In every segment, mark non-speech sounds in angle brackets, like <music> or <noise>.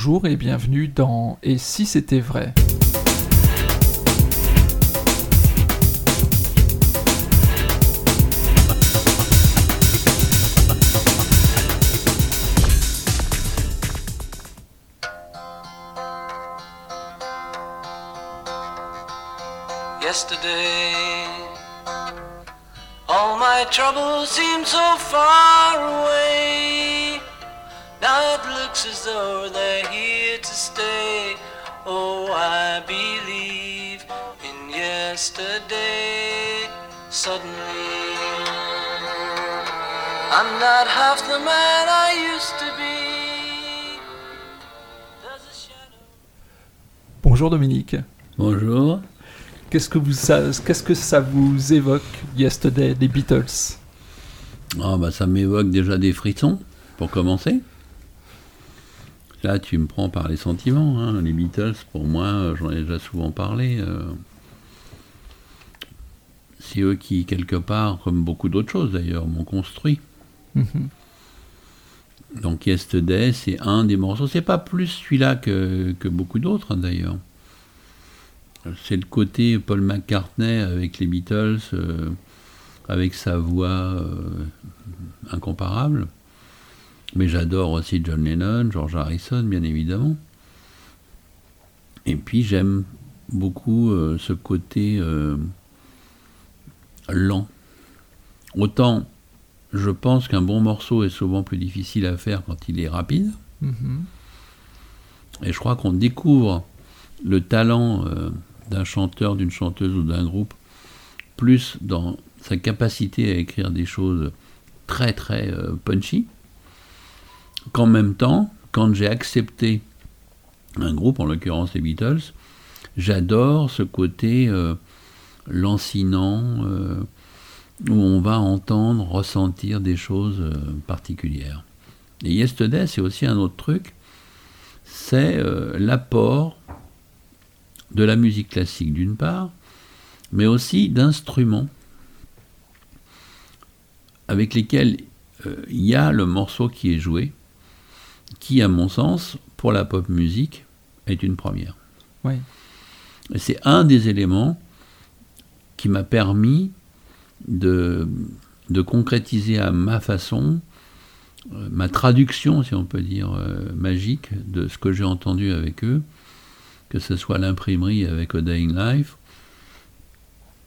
Bonjour et bienvenue dans Et si c'était vrai? Yesterday, all my troubles seemed so far away. Now it looks as though they're here to stay. Oh, I believe in yesterday. Suddenly, I'm not half the man I used to be. There's a shadow. Bonjour Dominique. Bonjour. Qu'est-ce que, vous, ça, qu'est-ce que ça vous évoque, Yesterday, des Beatles? Ah bah ça m'évoque déjà des frissons, pour commencer. Là, tu me prends par les sentiments. hein. Les Beatles, pour moi, j'en ai déjà souvent parlé. euh, C'est eux qui, quelque part, comme beaucoup d'autres choses d'ailleurs, m'ont construit. Mhm. Donc Yesterday, c'est un des morceaux. C'est pas plus celui-là que, que beaucoup d'autres, hein, d'ailleurs. C'est le côté Paul McCartney avec les Beatles, euh, avec sa voix euh, incomparable. Mais j'adore aussi John Lennon, George Harrison, bien évidemment. Et puis j'aime beaucoup euh, ce côté euh, lent. Autant je pense qu'un bon morceau est souvent plus difficile à faire quand il est rapide. Mhm. Et je crois qu'on découvre le talent euh, d'un chanteur, d'une chanteuse ou d'un groupe plus dans sa capacité à écrire des choses très très punchy qu'en même temps, quand j'ai accepté un groupe, en l'occurrence les Beatles, j'adore ce côté euh, lancinant euh, où on va entendre, ressentir des choses euh, particulières. Et Yesterday, c'est aussi un autre truc, c'est l'apport de la musique classique d'une part, mais aussi d'instruments avec lesquels il y a le morceau qui est joué, qui, à mon sens, pour la pop musique, est une première. C'est un des éléments qui m'a permis de, de concrétiser à ma façon euh, ma traduction, si on peut dire, euh, magique de ce que j'ai entendu avec eux, que ce soit l'imprimerie avec A Dying Life,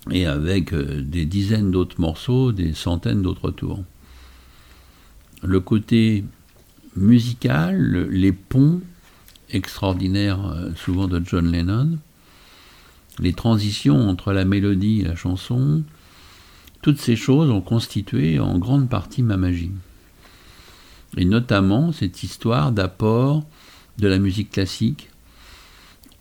et avec euh, des dizaines d'autres morceaux, des centaines d'autres tours. Le côté musical, le- les ponts extraordinaires, euh, souvent de John Lennon, les transitions entre la mélodie et la chanson, toutes ces choses ont constitué en grande partie ma magie. Et notamment cette histoire d'apport de la musique classique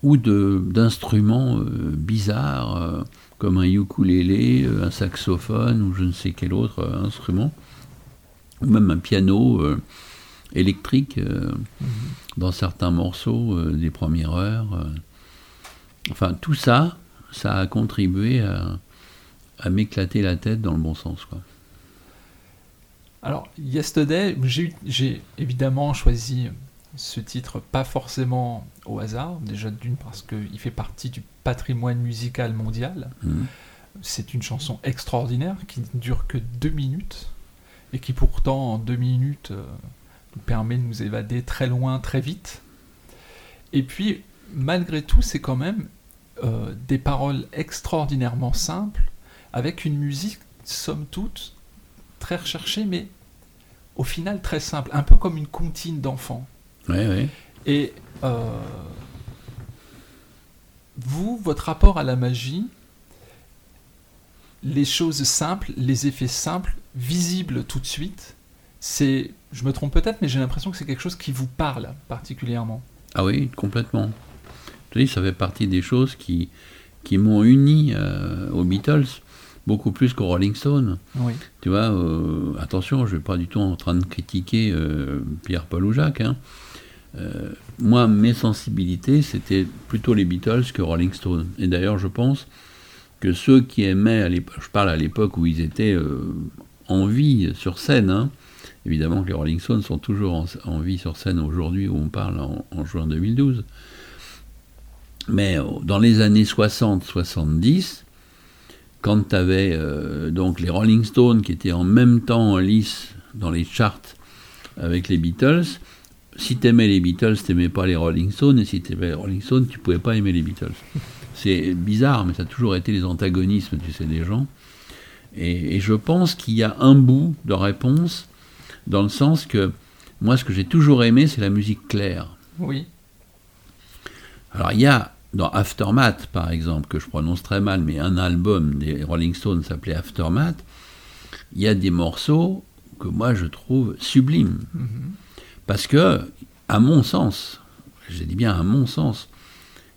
ou d'instruments euh, bizarres euh, comme un ukulélé, un saxophone ou je ne sais quel autre instrument, ou même un piano électrique euh, dans certains morceaux euh, des premières heures. euh. Enfin, tout ça, ça a contribué à, à m'éclater la tête dans le bon sens. Quoi. Alors, Yesterday, j'ai évidemment choisi ce titre pas forcément au hasard, déjà d'une parce qu'il fait partie du patrimoine musical mondial. Mhm. C'est une chanson extraordinaire qui ne dure que deux minutes et qui pourtant en deux minutes nous permet de nous évader très loin, très vite. Et puis, malgré tout, c'est quand même euh, des paroles extraordinairement simples avec une musique, somme toute, très recherchée, mais au final très simple, un peu comme une comptine d'enfant. Et euh, vous, votre rapport à la magie, les choses simples, les effets simples, visibles tout de suite, c'est, je me trompe peut-être, mais j'ai l'impression que c'est quelque chose qui vous parle particulièrement. Ah oui, complètement. Dis, ça fait partie des choses qui, qui m'ont uni euh, aux Beatles, beaucoup plus qu'aux Rolling Stones. Oui. Tu vois, euh, attention, je ne suis pas du tout en train de critiquer euh, Pierre, Paul ou Jacques. hein. Moi, mes sensibilités, c'était plutôt les Beatles que Rolling Stones. Et d'ailleurs, je pense que ceux qui aimaient, à je parle à l'époque où ils étaient en vie sur scène, hein, Évidemment que les Rolling Stones sont toujours en, vie sur scène aujourd'hui où on parle en, en juin 2012. Mais euh, dans les années 60-70, quand tu avais donc les Rolling Stones qui étaient en même temps en lice dans les charts avec les Beatles, si t'aimais les Beatles, t'aimais pas les Rolling Stones, et si t'aimais les Rolling Stones, tu pouvais pas aimer les Beatles. C'est bizarre, mais ça a toujours été les antagonismes, tu sais, des gens. Et je pense qu'il y a un bout de réponse, dans le sens que moi, ce que j'ai toujours aimé, c'est la musique claire. Oui. Alors, il y a dans Aftermath, par exemple, que je prononce très mal, mais un album des Rolling Stones s'appelait Aftermath, il y a des morceaux que moi je trouve sublimes. Mhm. Parce que, à mon sens, j'ai dit bien à mon sens,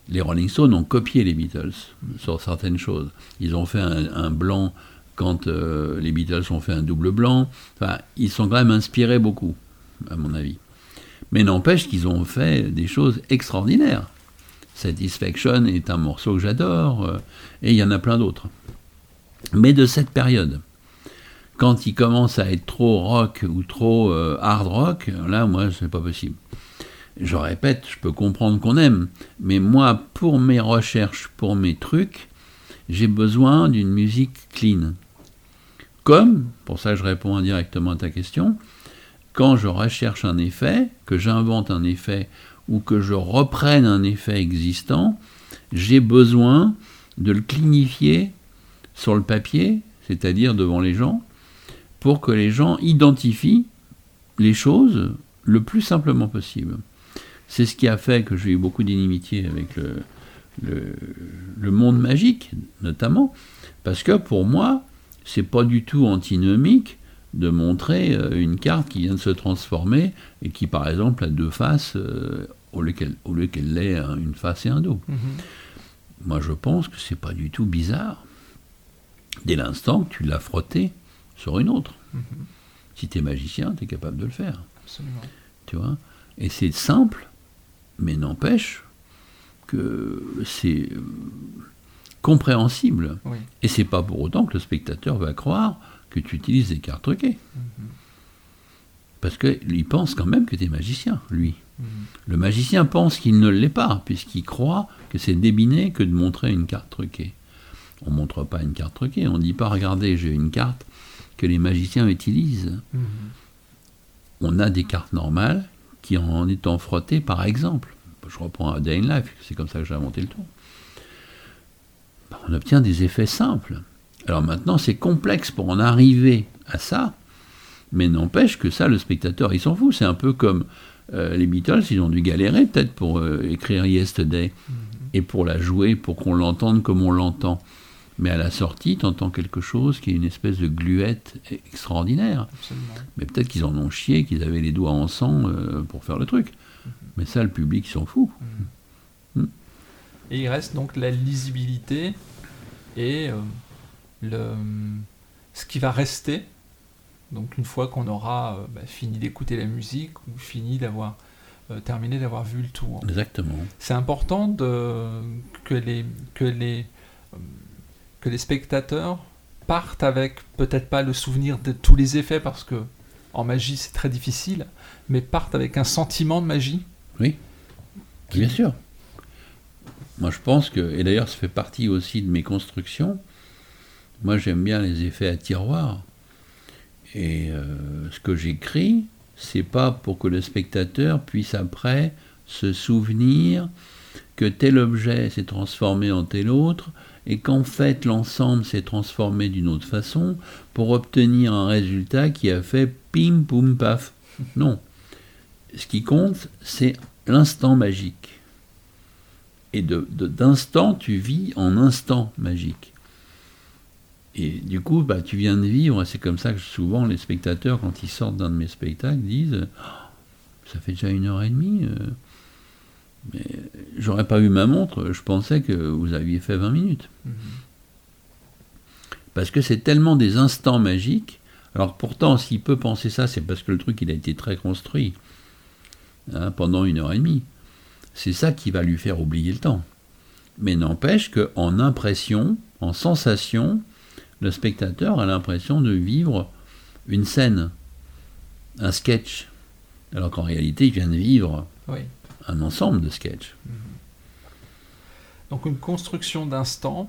les Rolling Stones ont copié les Beatles sur certaines choses. Ils ont fait un, un blanc quand euh, les Beatles ont fait un double blanc. Ils sont quand même inspirés beaucoup, à mon avis. Mais n'empêche qu'ils ont fait des choses extraordinaires. Satisfaction est un morceau que j'adore, euh, et il y en a plein d'autres. Mais de cette période, quand il commence à être trop rock ou trop euh, hard rock, là, moi, c'est pas possible. Je répète, je peux comprendre qu'on aime, mais moi, pour mes recherches, pour mes trucs, j'ai besoin d'une musique clean. Comme, pour ça je réponds indirectement à ta question, quand je recherche un effet, que j'invente un effet ou que je reprenne un effet existant, j'ai besoin de le clinifier sur le papier, c'est-à-dire devant les gens, pour que les gens identifient les choses le plus simplement possible. C'est ce qui a fait que j'ai eu beaucoup d'inimitié avec le, le, le, monde magique, notamment, parce que pour moi, c'est pas du tout antinomique de montrer euh, une carte qui vient de se transformer et qui, par exemple, a deux faces euh, au lieu qu'elle ait une face et un dos. Mhm. Moi, je pense que c'est pas du tout bizarre dès l'instant que tu l'as frotté sur une autre. Mhm. Si tu es magicien, tu es capable de le faire. Absolument. Tu vois? Et c'est simple, mais n'empêche que c'est euh, compréhensible. Oui. Et c'est pas pour autant que le spectateur va croire que tu utilises des cartes truquées. Mhm. Parce qu'il pense quand même que tu es magicien, lui. Mhm. Le magicien pense qu'il ne l'est pas, puisqu'il croit que c'est débiné que de montrer une carte truquée. On ne montre pas une carte truquée, on ne dit pas regardez, j'ai une carte que les magiciens utilisent. Mhm. On a des cartes normales qui, en étant frottées, par exemple, je reprends un Day in Life, c'est comme ça que j'ai inventé le tour, on obtient des effets simples. Alors maintenant, c'est complexe pour en arriver à ça, mais n'empêche que ça, le spectateur, il s'en fout. C'est un peu comme euh, les Beatles, ils ont dû galérer peut-être pour euh, écrire Yesterday et pour la jouer, pour qu'on l'entende comme on l'entend. Mais à la sortie, tu entends quelque chose qui est une espèce de gluette extraordinaire. Absolument. Mais peut-être qu'ils en ont chié, qu'ils avaient les doigts en sang euh, pour faire le truc. Mais ça, le public s'en fout. Et il reste donc la lisibilité et euh, le, ce qui va rester. Donc une fois qu'on aura euh, bah, fini d'écouter la musique ou fini d'avoir euh, terminé d'avoir vu le tour. Exactement. C'est important de, que, les, que, les, que les spectateurs partent avec peut-être pas le souvenir de tous les effets parce que en magie c'est très difficile, mais partent avec un sentiment de magie. Oui, bien sûr. Moi, je pense que, et d'ailleurs, ça fait partie aussi de mes constructions. Moi, j'aime bien les effets à tiroir. Et euh, ce que j'écris, c'est pas pour que le spectateur puisse après se souvenir que tel objet s'est transformé en tel autre et qu'en fait l'ensemble s'est transformé d'une autre façon pour obtenir un résultat qui a fait pim poum paf. Non. Ce qui compte, c'est l'instant magique. Et de- d'instant, tu vis en instant magique. Et du coup, bah, tu viens de vivre, c'est comme ça que souvent les spectateurs, quand ils sortent d'un de mes spectacles, disent Oh, Ça fait déjà une heure et demie, euh, mais j'aurais pas eu ma montre, je pensais que vous aviez fait 20 minutes. Parce que c'est tellement des instants magiques. Alors pourtant, s'il peut penser ça, c'est parce que le truc, il a été très construit hein, pendant une heure et demie. C'est ça qui va lui faire oublier le temps. Mais n'empêche qu'en impression, en sensation, le spectateur a l'impression de vivre une scène. un sketch, alors qu'en réalité, il vient de vivre Oui. un ensemble de sketchs. Donc une construction d'instant.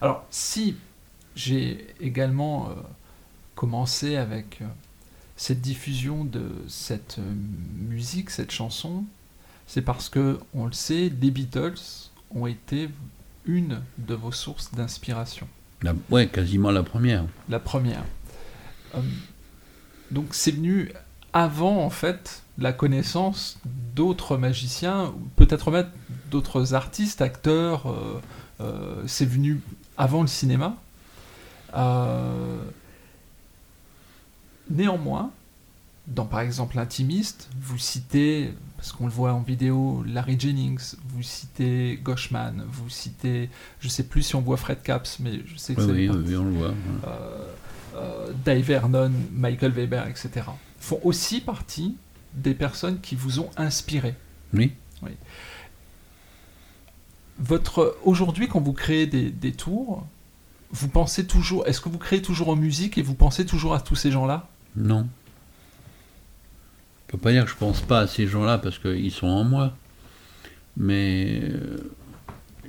Alors si j'ai également euh, commencé avec euh, cette diffusion de cette euh, musique, cette chanson, c'est parce que, on le sait, les Beatles ont été une de vos sources d'inspiration. Ouais, quasiment la première. La première. Euh, donc c'est venu avant en fait la connaissance d'autres magiciens, peut-être même d'autres artistes, acteurs. euh, euh, c'est venu avant le cinéma. Néanmoins, dans par exemple l'intimiste, vous citez, parce qu'on le voit en vidéo, Larry Jennings, vous citez Goshman, vous citez, je sais plus si on voit Fred Capps, mais je sais que Oui, c'est oui, oui, on le voit. euh, euh, Dave Vernon, Michael Weber, etc., font aussi partie des personnes qui vous ont inspiré. Oui. Votre aujourd'hui, quand vous créez des, des tours, vous pensez toujours. Est-ce que vous créez toujours en musique et vous pensez toujours à tous ces gens-là? Non. Peux pas dire que je pense pas à ces gens-là parce qu'ils sont en moi. Mais euh,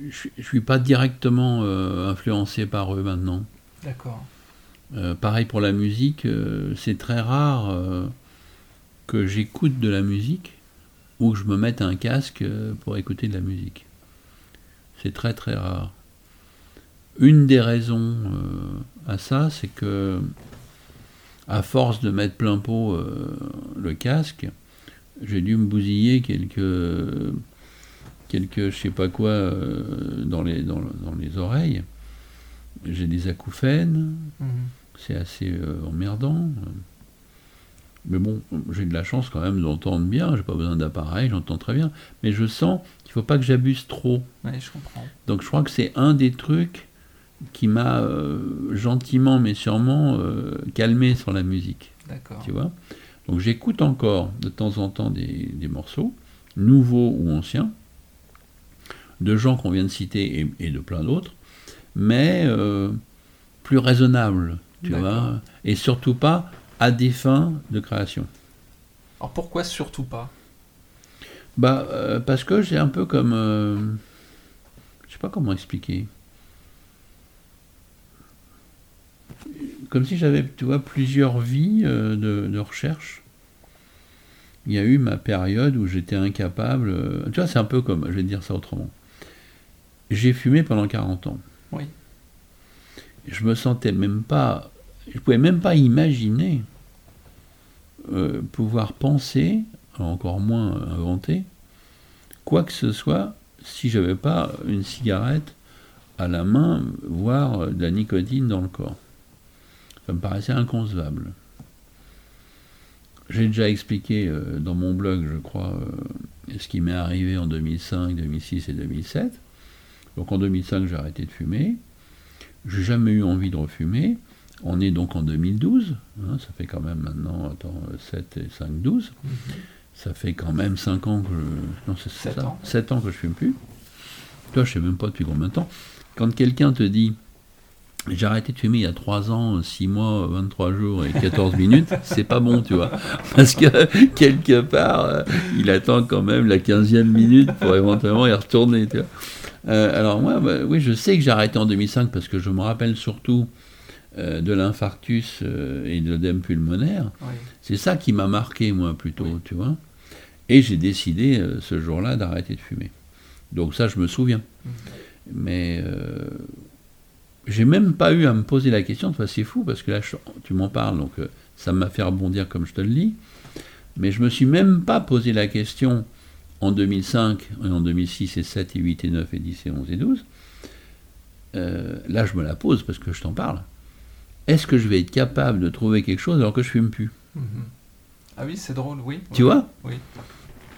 je, je suis pas directement euh, influencé par eux maintenant. D'accord. Euh, pareil pour la musique, euh, c'est très rare que j'écoute de la musique ou que je me mette un casque pour écouter de la musique. C'est très très rare. Une des raisons à ça, c'est que à force de mettre plein pot euh, le casque, j'ai dû me bousiller quelques quelques je sais pas quoi euh, dans les dans, dans les oreilles. J'ai des acouphènes, Mhm. c'est assez euh, emmerdant. Mais bon, j'ai de la chance quand même d'entendre bien, j'ai pas besoin d'appareil, j'entends très bien. Mais je sens qu'il faut pas que j'abuse trop. Je comprends. Donc je crois que c'est un des trucs qui m'a euh, gentiment mais sûrement euh, calmé sur la musique, D'accord. tu vois. Donc j'écoute encore de temps en temps des, des morceaux, nouveaux ou anciens, de gens qu'on vient de citer et, et de plein d'autres, mais euh, plus raisonnables, tu vois, et surtout pas à des fins de création. Alors pourquoi surtout pas? Bah, parce que j'ai un peu comme. je sais pas comment expliquer. Comme si j'avais, tu vois, plusieurs vies euh, de, de recherche. Il y a eu ma période où j'étais incapable. euh, tu vois, c'est un peu comme. Je vais te dire ça autrement. J'ai fumé pendant 40 ans. Oui. Je me sentais même pas. Je pouvais même pas imaginer euh, pouvoir penser, encore moins inventer, quoi que ce soit si j'avais pas une cigarette à la main, voire de la nicotine dans le corps. Ça me paraissait inconcevable. J'ai déjà expliqué euh, dans mon blog, je crois, euh, ce qui m'est arrivé en 2005, 2006 et 2007. Donc en 2005, j'ai arrêté de fumer. J'ai jamais eu envie de refumer. On est donc en 2012. hein, ça fait quand même maintenant, attends, 7 et 5, 12. Ça fait quand même 5 ans que je. Non, c'est c'est Sept ça. ans. 7 ans que je fume plus. Toi, je sais même pas depuis combien de temps. Quand quelqu'un te dit j'ai arrêté de fumer il y a 3 ans, 6 mois, 23 jours et 14 <laughs> minutes, c'est pas bon, tu vois. Parce que quelque part, euh, il attend quand même la 15e minute pour éventuellement y retourner, tu vois. Euh, alors moi, bah, oui, je sais que j'ai arrêté en 2005 parce que je me rappelle surtout euh, de l'infarctus et de l'œdème pulmonaire. Oui. C'est ça qui m'a marqué, moi, plutôt, Oui. tu vois. Et j'ai décidé ce jour-là d'arrêter de fumer. Donc ça, je me souviens. Mhm. Mais j'ai même pas eu à me poser la question. Enfin, c'est fou parce que là, je- tu m'en parles, donc euh, ça m'a fait rebondir comme je te le dis. Mais je me suis même pas posé la question en 2005, et en 2006 et 7 et 8 et 9 et 10 et 11 et 12. Euh, là, je me la pose parce que je t'en parle. Est-ce que je vais être capable de trouver quelque chose alors que je fume plus? Mhm. Ah oui, c'est drôle, oui. Tu oui. vois? Oui,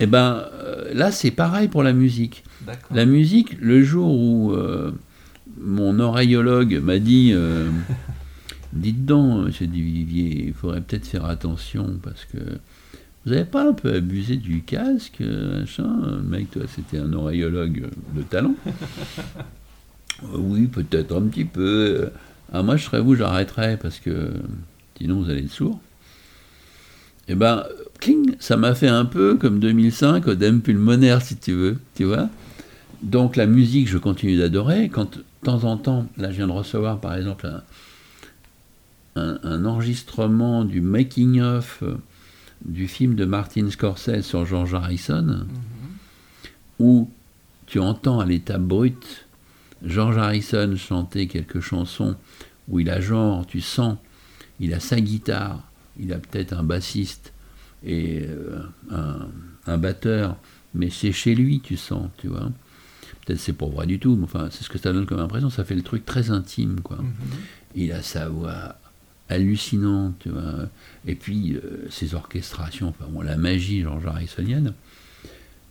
Eh ben, euh, là, c'est pareil pour la musique. La musique, le jour où euh, mon oreillologue m'a dit euh, <laughs> Dites donc, monsieur Duvivier, il faudrait peut-être faire attention parce que vous n'avez pas un peu abusé du casque, machin? Le Mec, toi, c'était un oreillologue de talent. <laughs> Oui, peut-être un petit peu. Ah, moi, je serais vous, j'arrêterais parce que sinon vous allez être sourd. Et ben, cling, ça m'a fait un peu comme 2005, Odem pulmonaire, si tu veux, tu vois? Donc la musique, je continue d'adorer. Quand de temps en temps, là, je viens de recevoir, par exemple, un, un- un enregistrement du making-of euh, du film de Martin Scorsese sur George Harrison, Mhm. où tu entends à l'état brut George Harrison chanter quelques chansons où il a genre, tu sens, il a sa guitare, il a peut-être un bassiste et euh, un, un batteur, mais c'est chez lui, tu sens, tu vois. Peut-être c'est pour vrai du tout, mais enfin, c'est ce que ça donne comme impression, ça fait le truc très intime, quoi. Mhm. Il a sa voix hallucinante, tu vois. Et puis, euh, ses orchestrations, enfin, bon, la magie George Harrisonienne,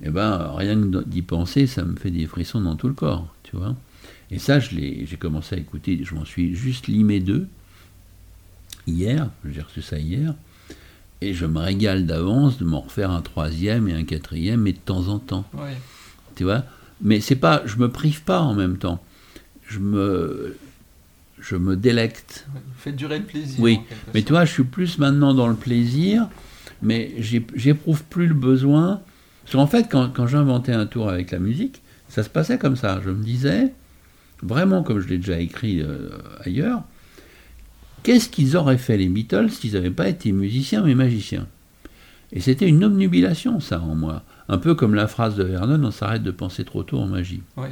eh ben, rien que d'y penser, ça me fait des frissons dans tout le corps, tu vois. Et ça, je l'ai- j'ai commencé à écouter, je m'en suis juste limé deux, hier, j'ai reçu ça hier, et je me régale d'avance de m'en refaire un troisième et un quatrième, mais de temps en temps tu vois. Mais c'est pas, je me prive pas en même temps. Je me, je me délecte. Faites durer le plaisir. Oui, Mais tu vois, je suis plus maintenant dans le plaisir, mais j'éprouve plus le besoin. Parce qu'en fait, quand, quand j'inventais un tour avec la musique, ça se passait comme ça. Je me disais, vraiment comme je l'ai déjà écrit euh, ailleurs, qu'est-ce qu'ils auraient fait les Beatles s'ils n'avaient pas été musiciens mais magiciens? Et c'était une obnubilation, ça, en moi. Un peu comme la phrase de Vernon, on s'arrête de penser trop tôt en magie. Oui.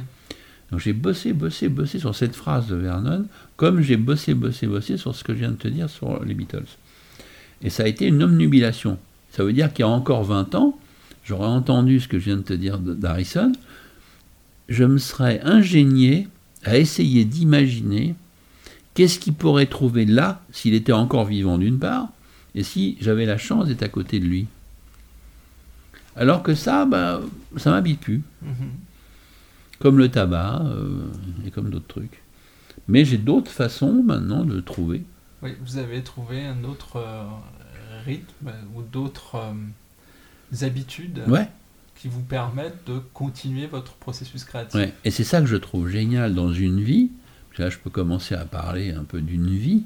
Donc j'ai bossé, bossé, bossé sur cette phrase de Vernon, comme j'ai bossé, bossé, bossé sur ce que je viens de te dire sur les Beatles. Et ça a été une omnubilation. Ça veut dire qu'il y a encore 20 ans, j'aurais entendu ce que je viens de te dire d'Harrison, je me serais ingénié à essayer d'imaginer qu'est-ce qu'il pourrait trouver là, s'il était encore vivant d'une part, et si j'avais la chance d'être à côté de lui. Alors que ça, bah, ça m'habite plus Mhm. comme le tabac euh, et comme d'autres trucs. Mais j'ai d'autres façons maintenant de trouver. Oui, vous avez trouvé un autre euh, rythme ou d'autres euh, habitudes Ouais, qui vous permettent de continuer votre processus créatif. ouais. Et c'est ça que je trouve génial dans une vie. Là, je peux commencer à parler un peu d'une vie,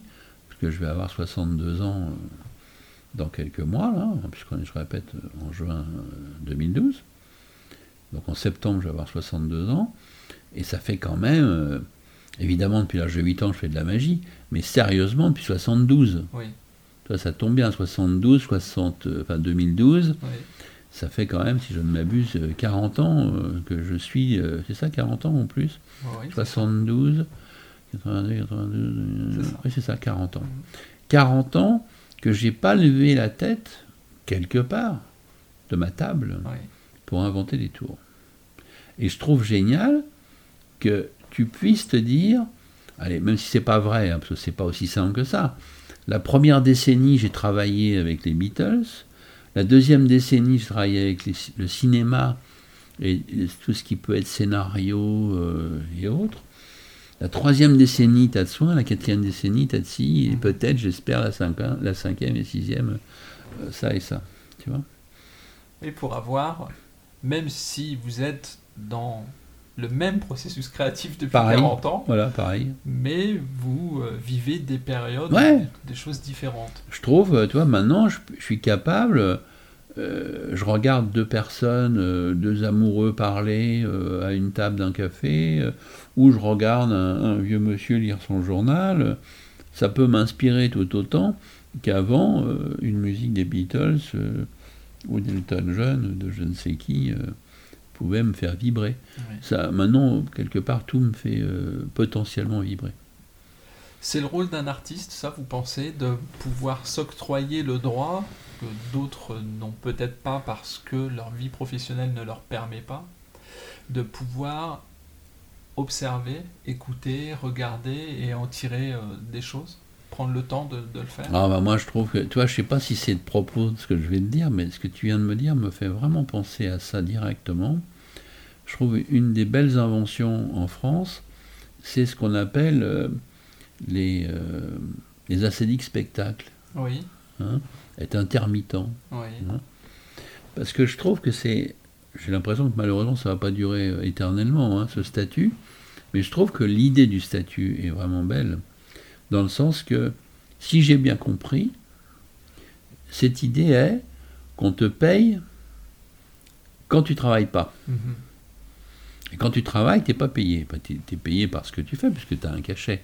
parce que je vais avoir 62 ans dans quelques mois, là, puisqu'on est, je répète, euh, en juin euh, 2012. Donc en septembre, je vais avoir 62 ans. Et ça fait quand même, euh, évidemment, depuis l'âge de 8 ans, je fais de la magie, mais sérieusement, depuis 72. Oui, Toi, ça tombe bien, 72, 60, euh, enfin 2012, oui. ça fait quand même, si je ne m'abuse, euh, 40 ans euh, que je suis, euh, c'est ça, 40 ans en plus? Oui, 72, 82, 92, euh, C'est ça. oui, c'est ça, 40 ans. Mhm. 40 ans que j'ai pas levé la tête, quelque part, de ma table oui. pour inventer des tours. Et je trouve génial que tu puisses te dire, allez, même si c'est pas vrai, hein, parce que c'est pas aussi simple que ça. La première décennie, j'ai travaillé avec les Beatles. La deuxième décennie, j'ai travaillé avec les- le cinéma et, et tout ce qui peut être scénario euh, et autres. La troisième décennie, t'as de soin. La quatrième décennie, t'as de ci. Et peut-être, j'espère, la, cinqui- la cinquième et sixième, euh, ça et ça. Tu vois Et pour avoir, même si vous êtes dans le même processus créatif depuis Pareil. 40 ans, Voilà, pareil. mais vous euh, vivez des périodes, Ouais. des choses différentes. je trouve, euh, tu vois, maintenant, je, je suis capable, euh, je regarde deux personnes, euh, deux amoureux parler euh, à une table d'un café, ou je regarde un, un vieux monsieur lire son journal, ça peut m'inspirer tout autant qu'avant une musique des Beatles ou d'Elton John ou de je ne sais qui pouvait me faire vibrer. Ça, maintenant, quelque part, tout me fait potentiellement vibrer. C'est le rôle d'un artiste, ça, vous pensez, de pouvoir s'octroyer le droit que d'autres n'ont peut-être pas parce que leur vie professionnelle ne leur permet pas, de pouvoir observer, écouter, regarder et en tirer euh, des choses, prendre le temps de, le faire? Ah bah moi je trouve que, tu vois, je sais pas si c'est de propos ce que je vais te dire, mais ce que tu viens de me dire me fait vraiment penser à ça directement. Je trouve une des belles inventions en France, c'est ce qu'on appelle euh, les, euh, les acédiques spectacles, Oui, hein, être intermittent. oui, Parce que je trouve que c'est. J'ai l'impression que malheureusement ça va pas durer euh, éternellement, hein, ce statut. Mais je trouve que l'idée du statut est vraiment belle. Dans le sens que, si j'ai bien compris, cette idée est qu'on te paye quand tu travailles pas. Mhm. Et quand tu travailles, tu n'es pas payé. Tu es, payé par ce que tu fais, puisque tu as un cachet.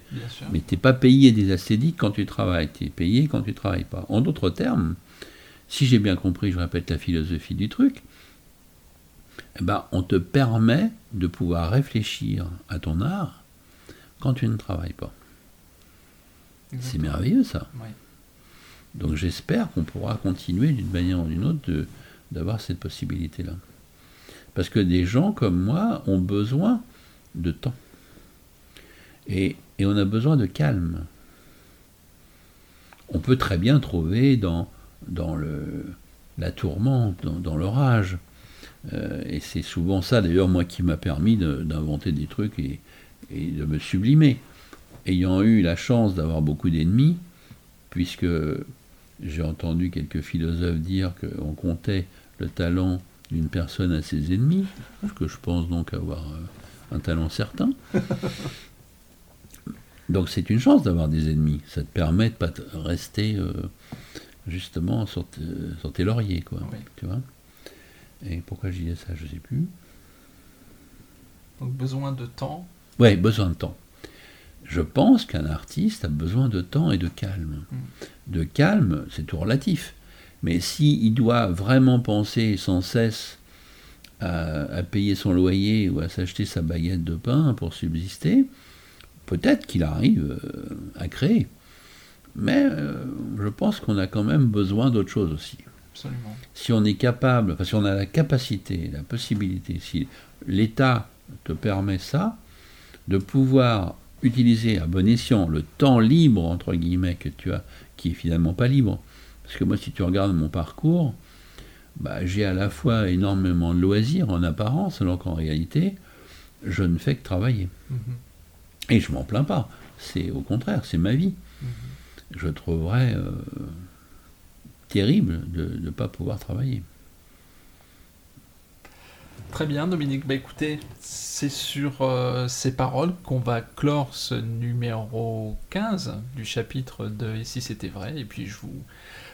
Mais tu n'es pas payé des acédiques quand tu travailles. Tu es payé quand tu travailles pas. En d'autres termes, si j'ai bien compris, je répète la philosophie du truc, eh ben, on te permet de pouvoir réfléchir à ton art quand tu ne travailles pas. C'est merveilleux ça. Donc j'espère qu'on pourra continuer d'une manière ou d'une autre d'avoir cette possibilité-là. Parce que des gens comme moi ont besoin de temps. Et, on a besoin de calme. On peut très bien trouver dans, la tourmente, dans, l'orage. Euh, et c'est souvent ça d'ailleurs moi qui m'a permis d'inventer des trucs et de me sublimer. Ayant eu la chance d'avoir beaucoup d'ennemis, puisque j'ai entendu quelques philosophes dire qu'on comptait le talent d'une personne à ses ennemis, ce que je pense donc avoir euh, un talent certain. <laughs> Donc c'est une chance d'avoir des ennemis, ça te permet de pas te rester euh, justement sur, te- sur tes lauriers, quoi. Oui. Tu vois Et pourquoi je disais ça, je sais plus. Donc besoin de temps. Ouais, besoin de temps. Je pense qu'un artiste a besoin de temps et de calme. De calme, c'est tout relatif. Mais s'il doit vraiment penser sans cesse à, à payer son loyer ou à s'acheter sa baguette de pain pour subsister, peut-être qu'il arrive euh, à créer. Mais euh, je pense qu'on a quand même besoin d'autre chose aussi Absolument. si on est capable, enfin si on a la capacité, la possibilité, si l'État te permet ça, de pouvoir utiliser à bon escient le temps libre, entre guillemets, que tu as, qui est finalement pas libre. Parce que moi, si tu regardes mon parcours, bah, j'ai à la fois énormément de loisirs en apparence, alors qu'en réalité, je ne fais que travailler. Mhm. Et je m'en plains pas. C'est au contraire, c'est ma vie. Mhm. Je trouverais euh, terrible de ne pas pouvoir travailler. Très bien, Dominique. Bah écoutez, c'est sur euh, ces paroles qu'on va clore ce numéro 15 du chapitre de Et si c'était vrai? Et puis je vous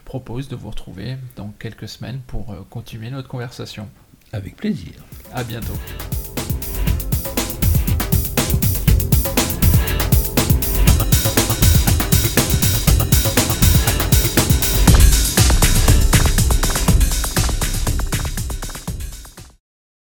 propose de vous retrouver dans quelques semaines pour euh, continuer notre conversation. Avec plaisir. À bientôt.